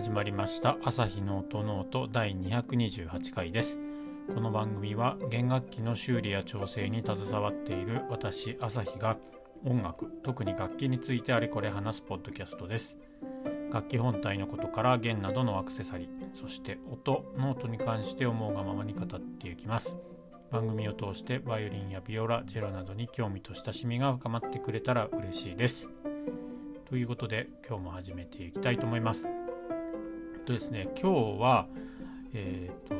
始まりました。朝日ノートノート第228回です。この番組は弦楽器の修理や調整に携わっている私朝日が音楽特に楽器についてあれこれ話すポッドキャストです。楽器本体のことから弦などのアクセサリーそして音ノートに関して思うがままに語っていきます。番組を通してバイオリンやビオラチェロなどに興味と親しみが深まってくれたら嬉しいです。ということで今日も始めていきたいと思います。とですね今日はえっ、ー、と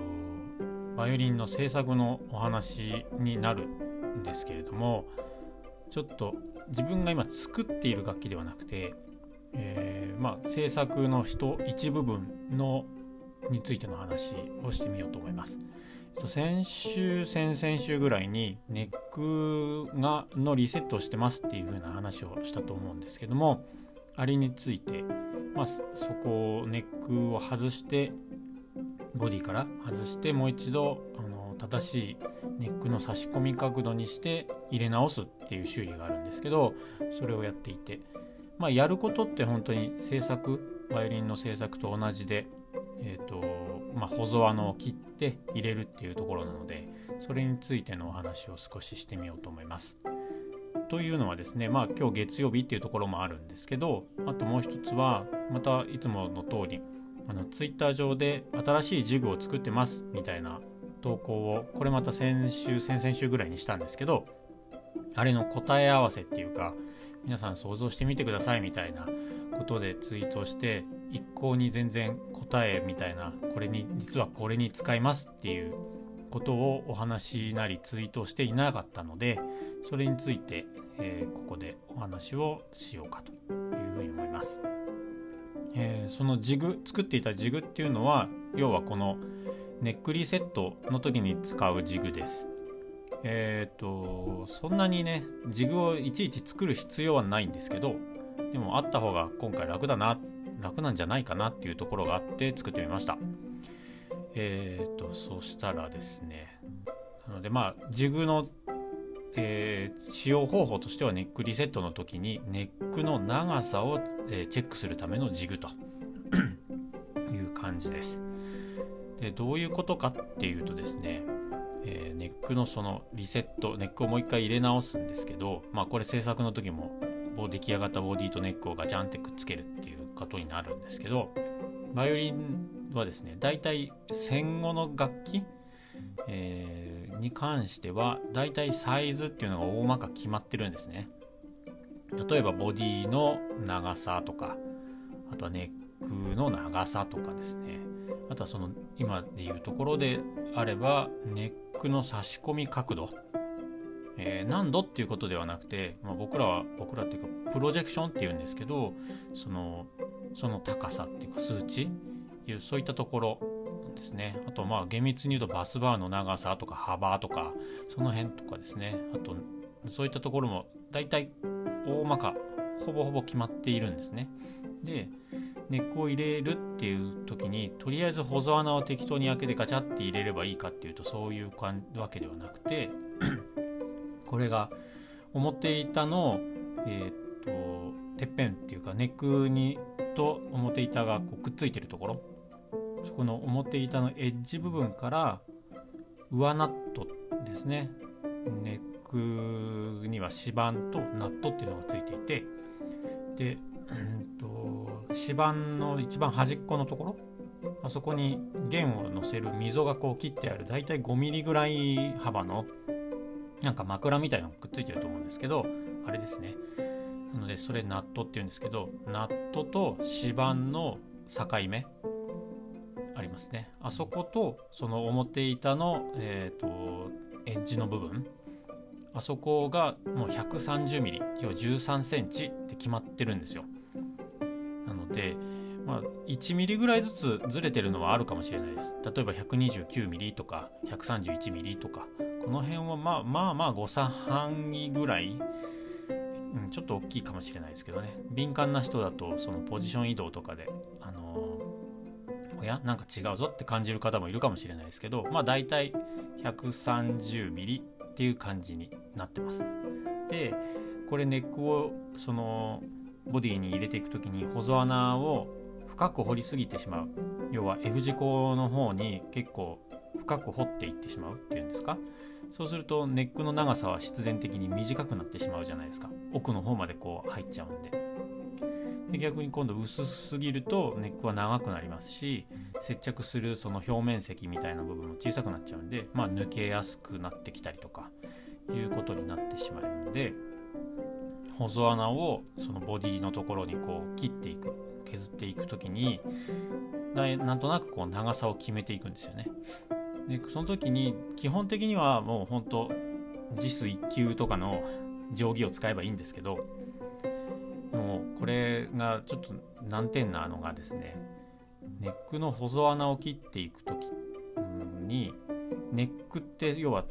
バイオリンの制作のお話になるんですけれどもちょっと自分が今作っている楽器ではなくて、えー、まあ、制作の人一部分のについての話をしてみようと思います。先週先々週ぐらいにネックがのリセットをしてますっていう風な話をしたと思うんですけどもあれについて、まあ、そこをネックを外してボディから外してもう一度あの正しいネックの差し込み角度にして入れ直すっていう修理があるんですけどそれをやっていて、まあ、やることって本当に制作バイオリンの制作と同じで、えーとまあ、保存穴を切って入れるっていうところなのでそれについてのお話を少ししてみようと思います。というのはですねまあ今日月曜日っていうところもあるんですけどあともう一つはまたいつもの通りあのツイッター上で新しいジグを作ってますみたいな投稿をこれまた先週先々週ぐらいにしたんですけどあれの答え合わせっていうか皆さん想像してみてくださいみたいなことでツイートして一向に全然答えみたいなこれに実はこれに使いますっていうことをお話なりツイートしていなかったのでそれについてえー、ここでお話をしようかというふうに思います。えー、そのジグ作っていたジグっていうのは要はこのネックリセットの時に使うジグです。えっ、ー、とそんなにねジグをいちいち作る必要はないんですけどでもあった方が今回楽だな楽なんじゃないかなっていうところがあって作ってみました。えっ、ー、とそしたらですねなのでまあジグのえー、使用方法としてはネックリセットの時にネックの長さを、えー、チェックするためのジグと いう感じです。でどういうことかっていうとですね、えー、ネックのそのリセットネックをもう一回入れ直すんですけど、まあ、これ制作の時も出来上がったボディとネックをガチャンってくっつけるっていうことになるんですけどバイオリンはですねだいたい戦後の楽器、えーに関してはだいたいサイズっていうのが大まか決まってるんですね。例えばボディの長さとかあとはネックの長さとかですね。あとはその今でいうところであればネックの差し込み角度、え、何度っていうことではなくて、まあ、僕らは僕らっていうかプロジェクションっていうんですけどそのその高さっていうか数値いうそういったところですね。あとまあ厳密に言うとバスバーの長さとか幅とかその辺とかですね。あとそういったところも大体大まかほぼほぼ決まっているんですね。でネックを入れるっていう時にとりあえず保存穴を適当に開けてガチャって入れればいいかっていうとそういうわけではなくて これが表板のえー、っとてっぺんっていうかネックにと表板がこうくっついてるところ。そこの表板のエッジ部分から上ナットですね。ネックには指板とナットっていうのがついていて。で、うんと、指板の一番端っこのところあそこに弦を乗せる溝がこう切ってあるだいたい5ミリぐらい幅のなんか枕みたいなのくっついてると思うんですけどあれですね。なのでそれナットっていうんですけどナットと指板の境目ますね。あそことその表板の、えーと、エッジの部分。あそこがもう 130mm 要は13センチって決まってるんですよ。なのでまあ、1ミリぐらいずつずれてるのはあるかもしれないです。例えば129ミリとか131ミリとか、この辺はまあまあまあ誤差範囲ぐらい、うん、ちょっと大きいかもしれないですけどね。敏感な人だとそのポジション移動とかで、おやなんか違うぞって感じる方もいるかもしれないですけどまあ大体 130mm っていう感じになってます。でこれネックをそのボディに入れていく時に細穴を深く掘りすぎてしまう。要は F 字工の方に結構深く掘っていってしまうっていうんですか。そうするとネックの長さは必然的に短くなってしまうじゃないですか。奥の方までこう入っちゃうんで。で逆に今度薄すぎるとネックは長くなりますし接着するその表面積みたいな部分も小さくなっちゃうんで、まあ、抜けやすくなってきたりとかいうことになってしまうので細穴をそのボディのところにこう切っていく削っていく時になんとなくこう長さを決めていくんですよね。でその時に基本的にはもう本当 JIS1 級とかの定規を使えばいいんですけどれがちょっと難点なのがですねネックの細穴を切っていく時にネックって要は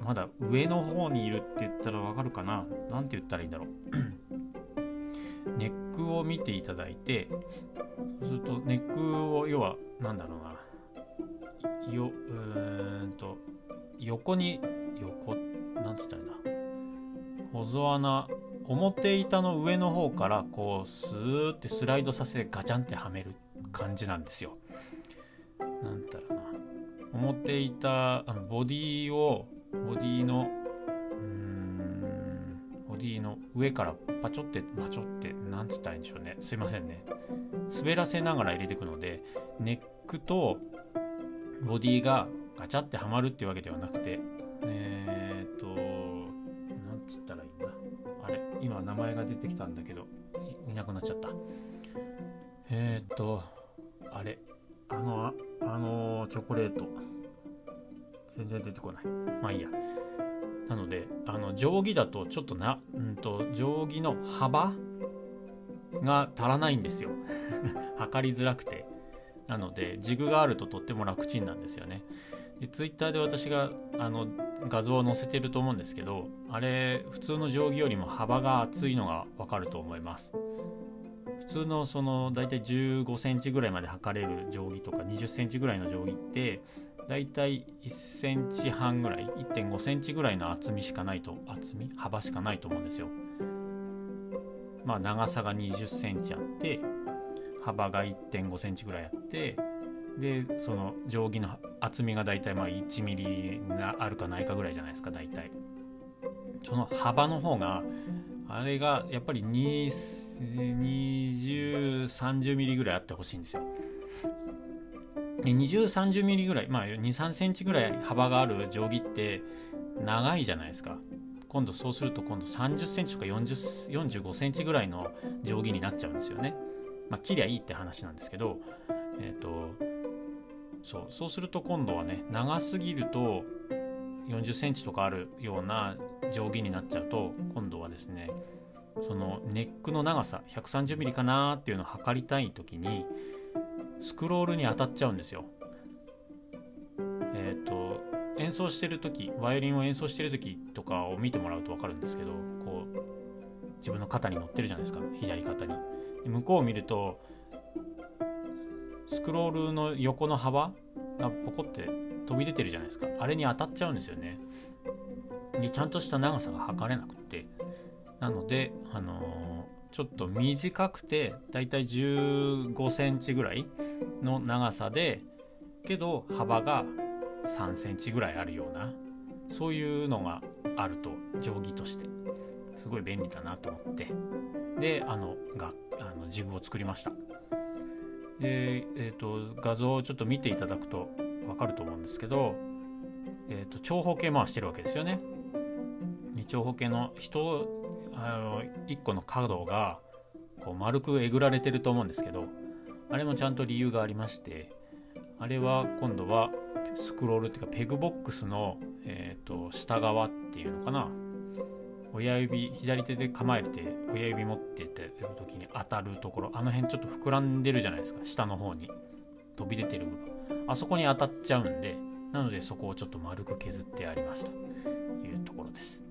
まだ上の方にいるって言ったらわかるかな？何て言ったらいいんだろう？ネックを見ていただいてそうするとネックを要は何だろうな？ようーんと横に横なんつったらいいんだ？細穴表板の上の方からこうスーってスライドさせてガチャンってはめる感じなんですよ。なんだろうな表板あのボディをボディのうんボディの上からパチョってパチョってなんつったらいいんでしょうね。すいませんね。滑らせながら入れていくのでネックとボディがガチャってはまるっていうわけではなくてえー、っとなんつったらいいんだ。れ。今名前が出てきたんだけどいなくなっちゃった。えー、っとあれ。あのあのチョコレート。全然出てこない。まあいいや。なのであの定規だとちょっとな、うんと、定規の幅が足らないんですよ。測りづらくて。なのでジグがあるととっても楽ちんなんですよね。でツイッターで私があの画像を載せてると思うんですけどあれ普通の定規よりも幅が厚いのがわかると思います。普通のその大体15センチぐらいまで測れる定規とか20センチぐらいの定規って大体1センチ半ぐらい1.5センチぐらいの厚みしかないと厚み幅しかないと思うんですよ。まあ長さが20センチあって幅が1.5センチぐらいあってでその定規の厚みが大体まあ1ミリがあるかないかぐらいじゃないですか大体その幅の方があれがやっぱり2030ミリぐらいあってほしいんですよ20、30ミリぐらい、まあ2、3センチぐらい幅がある定規って長いじゃないですか。今度そうすると今度30センチとか40 45センチぐらいの定規になっちゃうんですよね。まあ切りゃいいって話なんですけど、えっ、ー、と、そう、そうすると今度はね、長すぎると40センチとかあるような定規になっちゃうと、今度はですね、そのネックの長さ130ミリかなっていうのを測りたい時に、スクロールに当たっちゃうんですよ。えっ、ー、と演奏してる時バイオリンを演奏してる時とかを見てもらうと分かるんですけどこう自分の肩に乗ってるじゃないですか左肩に。向こうを見るとスクロールの横の幅がポコって飛び出てるじゃないですか。あれに当たっちゃうんですよね。でちゃんとした長さが測れなくって。なのであのー、ちょっと短くてだいたい15センチぐらいの長さでけど幅が3センチぐらいあるようなそういうのがあると定規としてすごい便利だなと思って。であのがあのジグを作りました。で、えーと、画像をちょっと見ていただくと分かると思うんですけど、えーと、長方形回してるわけですよね。長方形の人あの1個の角がこう丸くえぐられてると思うんですけどあれもちゃんと理由がありましてあれは今度はスクロールっていうかペグボックスの、えーと、下側っていうのかな。親指左手で構えて親指持っててる時に当たるところ。あの辺ちょっと膨らんでるじゃないですか。下の方に。飛び出てる。部分あそこに当たっちゃうんでなのでそこをちょっと丸く削ってあります。というところです。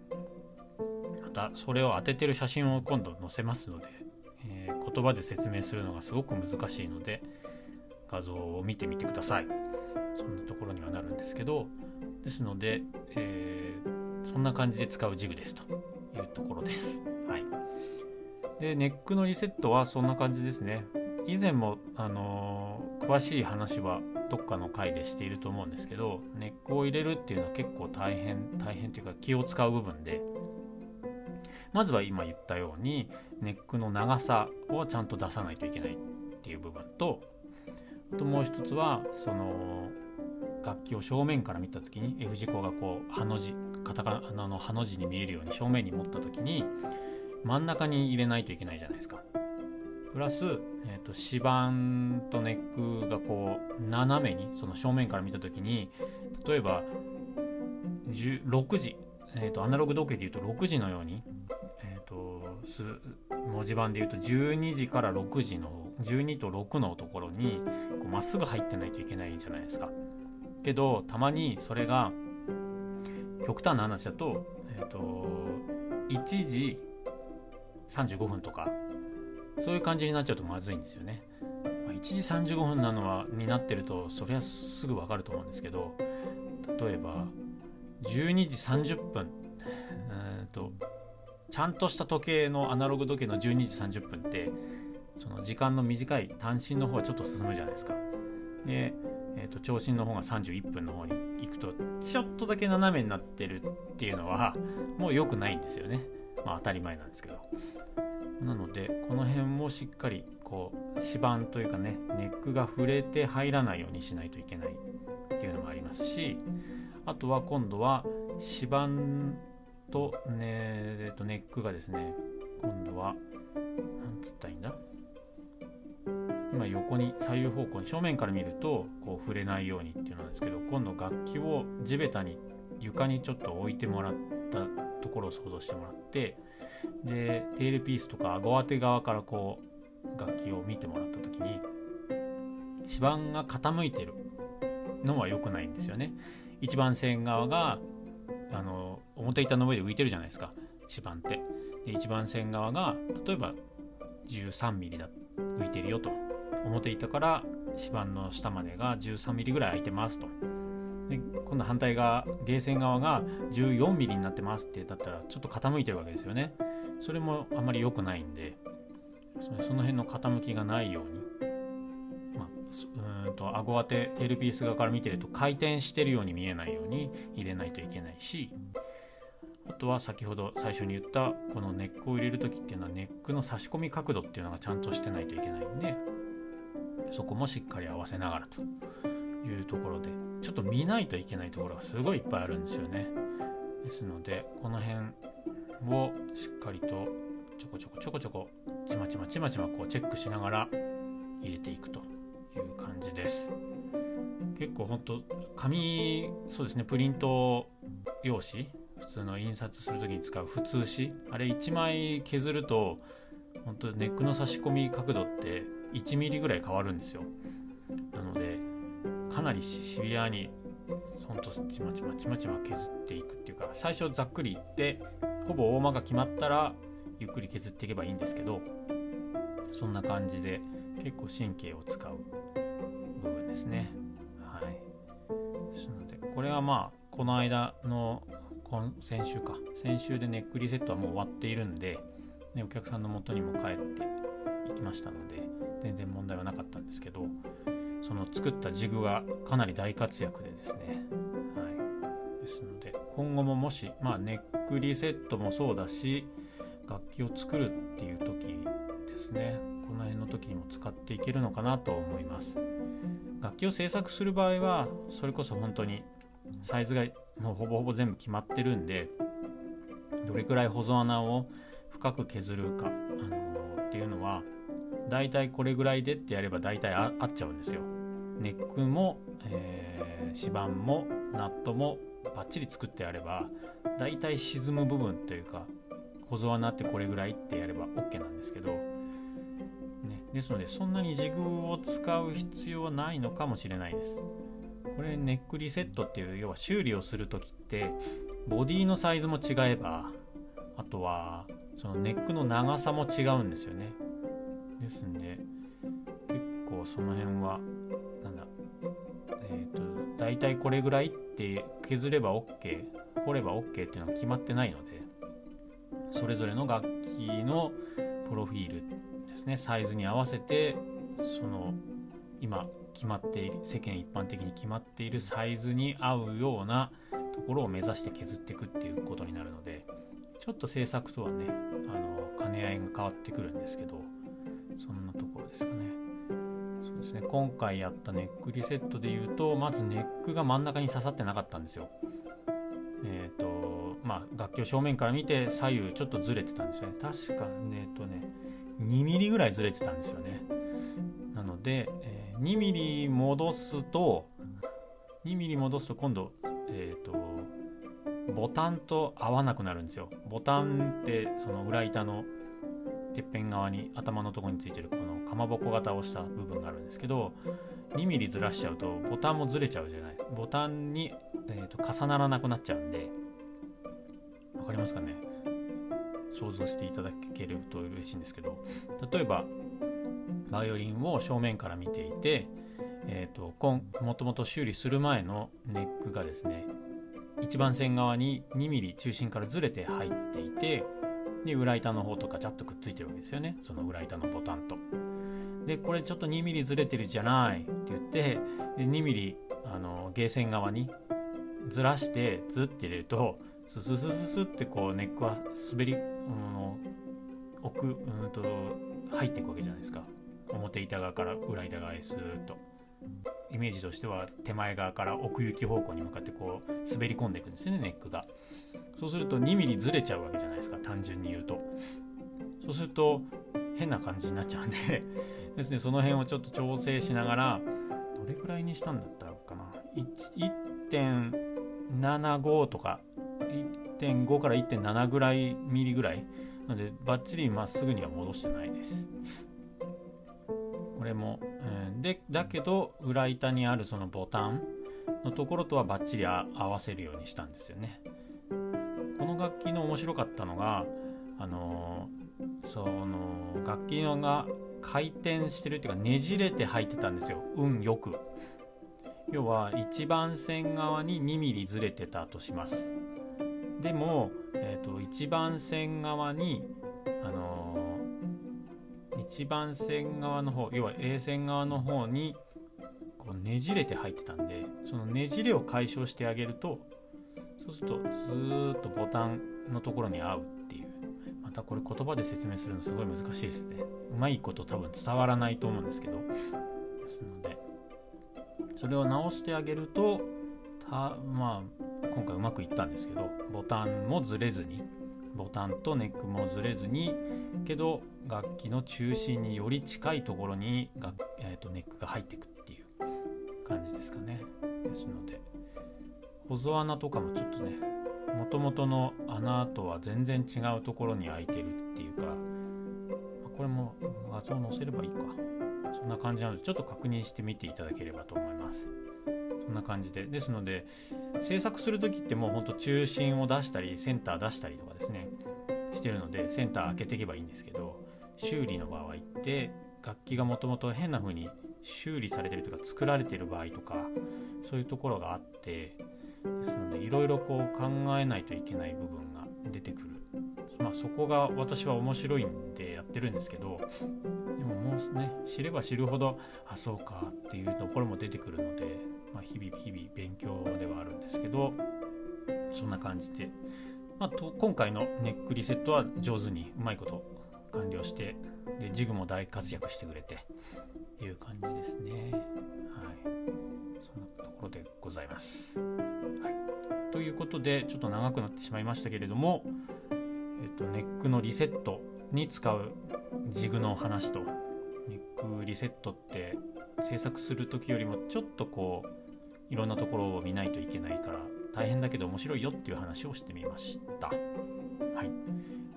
またそれを当ててる写真を今度載せますのでえー、言葉で説明するのがすごく難しいので画像を見てみてください。そんなところにはなるんですけど。ですので、えー、そんな感じで使うジグですというところです。はい。でネックのリセットはそんな感じですね。以前も、あのー、詳しい話はどっかの回でしていると思うんですけどネックを入れるっていうのは結構大変大変というか気を使う部分で。まずは今言ったようにネックの長さをちゃんと出さないといけないっていう部分とあともう一つはその楽器を正面から見た時に F 字工がこうハの字カタカナのハの字に見えるように正面に持った時に真ん中に入れないといけないじゃないですか。プラス、えーと、指板とネックがこう斜めにその正面から見た時に例えば6時、えーと、アナログ時計でいうと6時のように、えーと、文字盤でいうと12時から6時の12と6のところにまっすぐ入ってないといけないじゃないですか。けどたまにそれが極端な話だと,、えー、と1時35分とかそういう感じになっちゃうとまずいんですよね。ま、1時35分なのはになってるとそれはすぐわかると思うんですけど例えば12時30分えとちゃんとした時計のアナログ時計の12時30分ってその時間の短い単身の方はちょっと進むじゃないですか。で、えーと、長身の方が31分の方に行くとちょっとだけ斜めになってるっていうのはもう良くないんですよね。まあ当たり前なんですけど。なのでこの辺もしっかりこう指板というかねネックが触れて入らないようにしないといけないっていうのもありますしあとは今度は指板と,、ねえー、とネックがですね今度は何つったらいいんだ？今横に左右方向に正面から見るとこう触れないようにっていうのなんですけど今度楽器を地べたに床にちょっと置いてもらったところを想像してもらってでテールピースとか顎当て側からこう楽器を見てもらった時に指板が傾いてるのは良くないんですよね。一番線側があの表板の上で浮いてるじゃないですか。指板って。で一番線側が例えば 13mm だ浮いてるよと。表板から指板の下までが 13mm ぐらい空いてますと。で今度反対側ゲーセン側が 14mm になってますってだったらちょっと傾いてるわけですよね。それもあまり良くないんでその辺の傾きがないように、まあ、うんと顎当てテールピース側から見てると回転してるように見えないように入れないといけないしあとは先ほど最初に言ったこのネックを入れる時っていうのはネックの差し込み角度っていうのがちゃんとしてないといけないんでそこもしっかり合わせながらというところでちょっと見ないといけないところがすごいいっぱいあるんですよね。ですのでこの辺をしっかりとちょこちょこちょこちょこちまちまちまちまこうチェックしながら入れていくという感じです結構ほんと紙そうですねプリント用紙普通の印刷する時に使う普通紙あれ1枚削ると本当ネックの差し込み角度って1ミリぐらい変わるんですよ。なのでかなりシビアにほんとちまちまちまちま削っていくっていうか最初ざっくりいってほぼ大間が決まったらゆっくり削っていけばいいんですけどそんな感じで結構神経を使う部分ですね。はい。ですのでこれはまあこの間の今先週か。先週でネックリセットはもう終わっているんで、ね、お客さんの元にも帰っていきましたので全然問題はなかったんですけどその作ったジグがかなり大活躍でですね、はい、ですので今後ももし、まあ、ネックリセットもそうだし楽器を作るっていう時ですね。この辺の時にも使っていけるのかなと思います。楽器を制作する場合はそれこそ本当にサイズがもうほぼほぼ全部決まってるんでどれくらい保存穴を深く削るか、あの、っていうのは大体これぐらいでってやれば大体合っちゃうんですよ。ネックも、えー、指板もナットもバッチリ作ってやれば大体沈む部分というか保存穴ってこれぐらいってやれば OK なんですけど、ね、ですのでそんなにジグを使う必要はないのかもしれないです。これネックリセットっていう要は修理をする時ってボディのサイズも違えばあとはそのネックの長さも違うんですよね。ですんで結構その辺はなんだえっ、ー、と大体これぐらいって削れば OK 掘れば OK っていうのは決まってないのでそれぞれの楽器のプロフィールですねサイズに合わせてその今決まっている世間一般的に決まっているサイズに合うようなところを目指して削っていくっていうことになるのでちょっと制作とはねあの兼ね合いが変わってくるんですけどそんなところですかね。そうですね。今回やったネックリセットで言うとまずネックが真ん中に刺さってなかったんですよ。えっ、ー、とまあ楽器を正面から見て左右ちょっとずれてたんですよね。確かねえっとね2ミリぐらいずれてたんですよね。なので、えー、2ミリ戻すと2ミリ戻すと今度えっ、ー、とボタンと合わなくなるんですよ。ボタンってその裏板のてっぺん側に頭のとこについてるこのかまぼこ型をした部分があるんですけど 2mm ずらしちゃうとボタンもずれちゃうじゃない？ボタンに、えーと、重ならなくなっちゃうんで分かりますかね？想像していただけると嬉しいんですけど例えばバイオリンを正面から見ていて、えーと、ともともと修理する前のネックがですね一番線側に 2mm 中心からずれて入っていてで裏板の方とかちゃっとくっついてるわけですよね。その裏板のボタンと。でこれちょっと 2mm ずれてるじゃないって言ってで 2mm あのゲーセン側にずらしてずって入れるとスススススってこうネックは滑り、うん、奥うんと入っていくわけじゃないですか。表板側から裏板側へスーッと。イメージとしては手前側から奥行き方向に向かってこう滑り込んでいくんですよねネックが。そうすると2ミリずれちゃうわけじゃないですか単純に言うと。そうすると変な感じになっちゃうんで ですねその辺をちょっと調整しながらどれくらいにしたんだったかな。1.75とか1.5から1.7ぐらいミリぐらい。なのでバッチリまっすぐには戻してないです。これも、でだけど裏板にあるそのボタンのところとはバッチリ合わせるようにしたんですよね。この楽器の面白かったのがあのその楽器のが回転してるっていうかねじれて入ってたんですよ。運よく。要は一番線側に 2mm ずれてたとします。でも、えーと、一番線側にあのー、一番線側の方要は A 線側の方にこうねじれて入ってたんでそのねじれを解消してあげるとそうするとずーっとボタンのところに合うっていう。またこれ言葉で説明するのすごい難しいですね。うまいこと多分伝わらないと思うんですけど。ですのでそれを直してあげるとたまあ今回うまくいったんですけどボタンもずれずにボタンとネックもずれずにけど楽器の中心により近いところにが、えーとネックが入っていくっていう感じですかね。ですので小僧穴とかもちょっとねもともとの穴とは全然違うところに開いてるっていうかこれも画像を載せればいいか。そんな感じなのでちょっと確認してみていただければと思います。そんな感じで。ですので制作する時ってもうほんと中心を出したりセンター出したりとかですねしてるのでセンター開けていけばいいんですけど修理の場合って楽器がもともと変な風に修理されてるというか作られてる場合とかそういうところがあってですのでいろいろこう考えないといけない部分が出てくる。まあそこが私は面白いんでやってるんですけどでももうね知れば知るほどあそうかっていうところも出てくるので、まあ、日々日々勉強ではあるんですけどそんな感じで、まあ、と今回のネックリセットは上手にうまいこと完了してでジグも大活躍してくれていう感じですねはいそんなところでございます。ということでちょっと長くなってしまいましたけれども、えっと、ネックのリセットに使うジグの話とネックリセットって制作する時よりもちょっとこういろんなところを見ないといけないから大変だけど面白いよっていう話をしてみました。はい、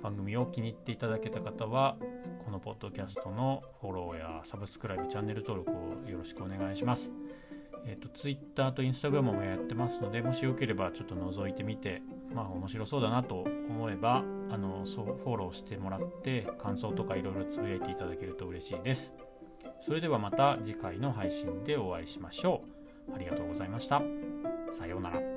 番組を気に入っていただけた方はこのポッドキャストのフォローやサブスクライブチャンネル登録をよろしくお願いします。えっ、ー、と、Twitter と Instagram もやってますので、もしよければちょっと覗いてみて、まあ面白そうだなと思えば、あの、そう、フォローしてもらって、感想とかいろいろつぶやいていただけると嬉しいです。それではまた次回の配信でお会いしましょう。ありがとうございました。さようなら。